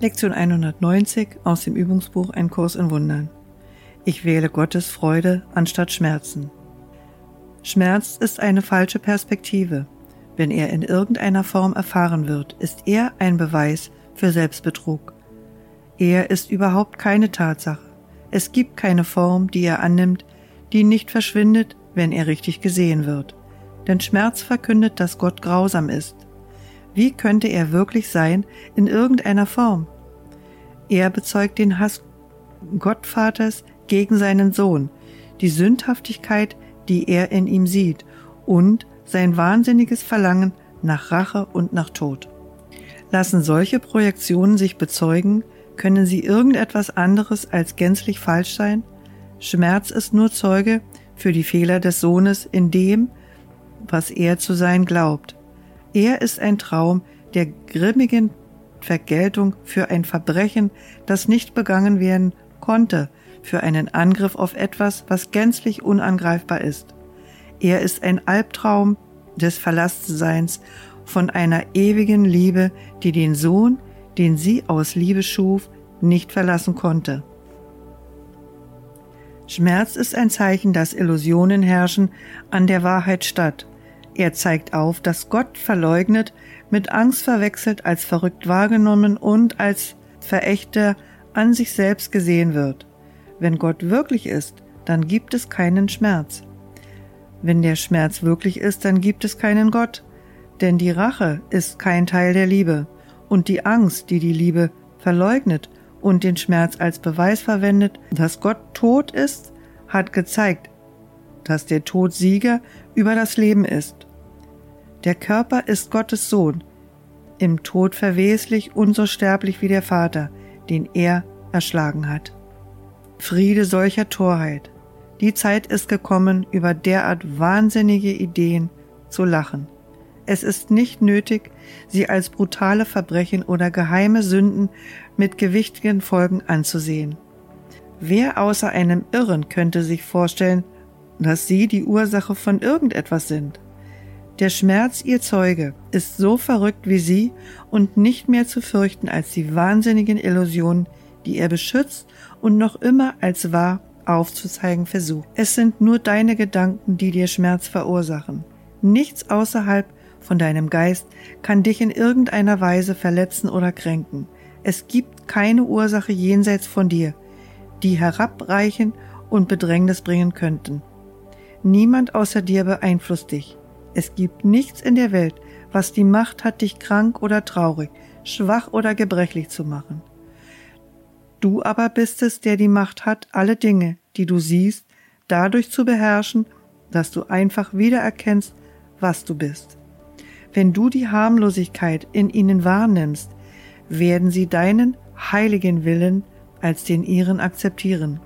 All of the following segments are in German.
Lektion 190 aus dem Übungsbuch Ein Kurs in Wundern. Ich wähle Gottes Freude anstatt Schmerzen. Schmerz ist eine falsche Perspektive. Wenn er in irgendeiner Form erfahren wird, ist er ein Beweis für Selbstbetrug. Er ist überhaupt keine Tatsache. Es gibt keine Form, die er annimmt, die nicht verschwindet, wenn er richtig gesehen wird. Denn Schmerz verkündet, dass Gott grausam ist. Wie könnte er wirklich sein in irgendeiner Form? Er bezeugt den Hass Gottvaters gegen seinen Sohn, die Sündhaftigkeit, die er in ihm sieht, und sein wahnsinniges Verlangen nach Rache und nach Tod. Lassen solche Projektionen sich bezeugen, können sie irgendetwas anderes als gänzlich falsch sein? Schmerz ist nur Zeuge für die Fehler des Sohnes in dem, was er zu sein glaubt. Er ist ein Traum der grimmigen Vergeltung für ein Verbrechen, das nicht begangen werden konnte, für einen Angriff auf etwas, was gänzlich unangreifbar ist. Er ist ein Albtraum des Verlasstseins von einer ewigen Liebe, die den Sohn, den sie aus Liebe schuf, nicht verlassen konnte. Schmerz ist ein Zeichen, dass Illusionen herrschen an der Wahrheit statt. Er zeigt auf, dass Gott verleugnet, mit Angst verwechselt, als verrückt wahrgenommen und als Verächter an sich selbst gesehen wird. Wenn Gott wirklich ist, dann gibt es keinen Schmerz. Wenn der Schmerz wirklich ist, dann gibt es keinen Gott, denn die Rache ist kein Teil der Liebe, und die Angst, die die Liebe verleugnet und den Schmerz als Beweis verwendet, dass Gott tot ist, hat gezeigt, dass der Tod Sieger über das Leben ist. Der Körper ist Gottes Sohn, im Tod verweslich und so sterblich wie der Vater, den er erschlagen hat. Friede solcher Torheit. Die Zeit ist gekommen, über derart wahnsinnige Ideen zu lachen. Es ist nicht nötig, sie als brutale Verbrechen oder geheime Sünden mit gewichtigen Folgen anzusehen. Wer außer einem Irren könnte sich vorstellen, dass sie die Ursache von irgendetwas sind? Der Schmerz, ihr Zeuge, ist so verrückt wie sie und nicht mehr zu fürchten als die wahnsinnigen Illusionen, die er beschützt und noch immer als wahr aufzuzeigen versucht. Es sind nur deine Gedanken, die dir Schmerz verursachen. Nichts außerhalb von deinem Geist kann dich in irgendeiner Weise verletzen oder kränken. Es gibt keine Ursache jenseits von dir, die herabreichen und Bedrängnis bringen könnten. Niemand außer dir beeinflusst dich. Es gibt nichts in der Welt, was die Macht hat, dich krank oder traurig, schwach oder gebrechlich zu machen. Du aber bist es, der die Macht hat, alle Dinge, die du siehst, dadurch zu beherrschen, dass du einfach wiedererkennst, was du bist. Wenn du die Harmlosigkeit in ihnen wahrnimmst, werden sie deinen heiligen Willen als den ihren akzeptieren.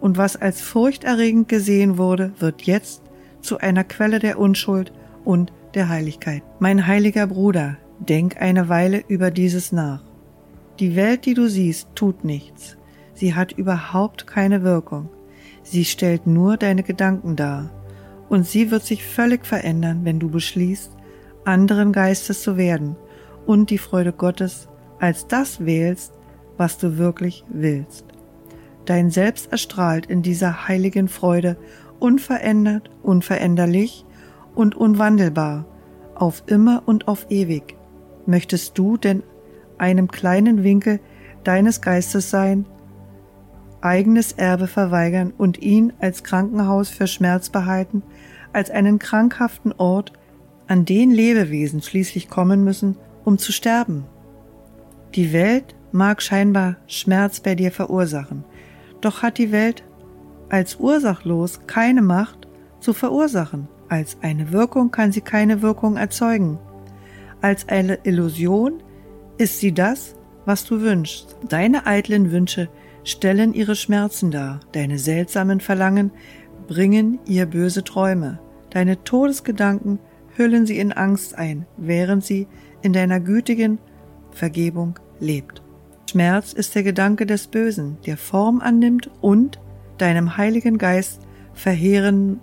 Und was als furchterregend gesehen wurde, wird jetzt zu einer Quelle der Unschuld und der Heiligkeit. Mein heiliger Bruder, denk eine Weile über dieses nach. Die Welt, die du siehst, tut nichts. Sie hat überhaupt keine Wirkung. Sie stellt nur deine Gedanken dar. Und sie wird sich völlig verändern, wenn du beschließt, anderen Geistes zu werden und die Freude Gottes als das wählst, was du wirklich willst. Dein Selbst erstrahlt in dieser heiligen Freude unverändert, unveränderlich und unwandelbar, auf immer und auf ewig. Möchtest du denn einem kleinen Winkel deines Geistes sein, eigenes Erbe verweigern und ihn als Krankenhaus für Schmerz behalten, als einen krankhaften Ort, an den Lebewesen schließlich kommen müssen, um zu sterben? Die Welt mag scheinbar Schmerz bei dir verursachen, doch hat die Welt als ursachlos keine Macht zu verursachen. Als eine Wirkung kann sie keine Wirkung erzeugen. Als eine Illusion ist sie das, was du wünschst. Deine eitlen Wünsche stellen ihre Schmerzen dar, deine seltsamen Verlangen bringen ihr böse Träume, deine Todesgedanken hüllen sie in Angst ein, während sie in deiner gütigen Vergebung lebt. Schmerz ist der Gedanke des Bösen, der Form annimmt und deinem Heiligen Geist Verheerung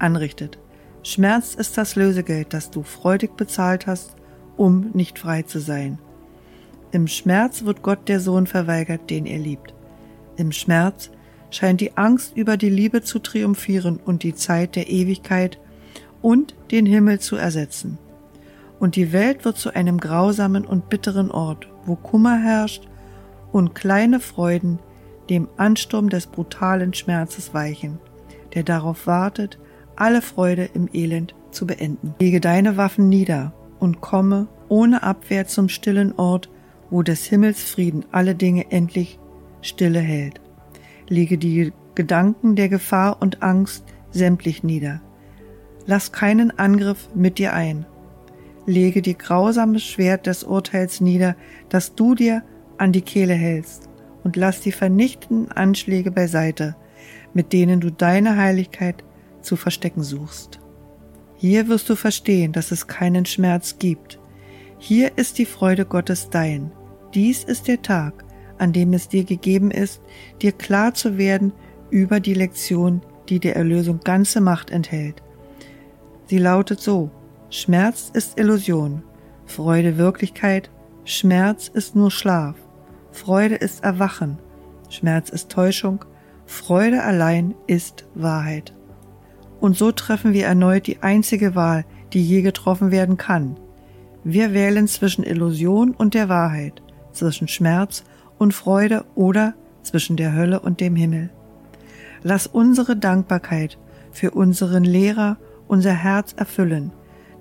anrichtet. Schmerz ist das Lösegeld, das du freudig bezahlt hast, um nicht frei zu sein. Im Schmerz wird Gott der Sohn verweigert, den er liebt. Im Schmerz scheint die Angst über die Liebe zu triumphieren und die Zeit der Ewigkeit und den Himmel zu ersetzen. Und die Welt wird zu einem grausamen und bitteren Ort, wo Kummer herrscht und kleine Freuden dem Ansturm des brutalen Schmerzes weichen, der darauf wartet, alle Freude im Elend zu beenden. Lege deine Waffen nieder und komme ohne Abwehr zum stillen Ort, wo des Himmels Frieden alle Dinge endlich stille hält. Lege die Gedanken der Gefahr und Angst sämtlich nieder. Lass keinen Angriff mit dir ein. Lege die grausame Schwert des Urteils nieder, das du dir an die Kehle hältst, und lass die vernichtenden Anschläge beiseite, mit denen du deine Heiligkeit zu verstecken suchst. Hier wirst du verstehen, dass es keinen Schmerz gibt. Hier ist die Freude Gottes dein. Dies ist der Tag, an dem es dir gegeben ist, dir klar zu werden über die Lektion, die der Erlösung ganze Macht enthält. Sie lautet so, Schmerz ist Illusion, Freude Wirklichkeit, Schmerz ist nur Schlaf, Freude ist Erwachen, Schmerz ist Täuschung, Freude allein ist Wahrheit. Und so treffen wir erneut die einzige Wahl, die je getroffen werden kann. Wir wählen zwischen Illusion und der Wahrheit, zwischen Schmerz und Freude oder zwischen der Hölle und dem Himmel. Lass unsere Dankbarkeit für unseren Lehrer unser Herz erfüllen,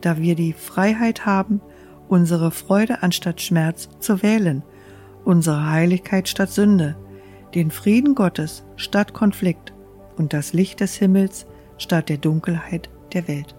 da wir die Freiheit haben, unsere Freude anstatt Schmerz zu wählen, unsere Heiligkeit statt Sünde, den Frieden Gottes statt Konflikt und das Licht des Himmels statt der Dunkelheit der Welt.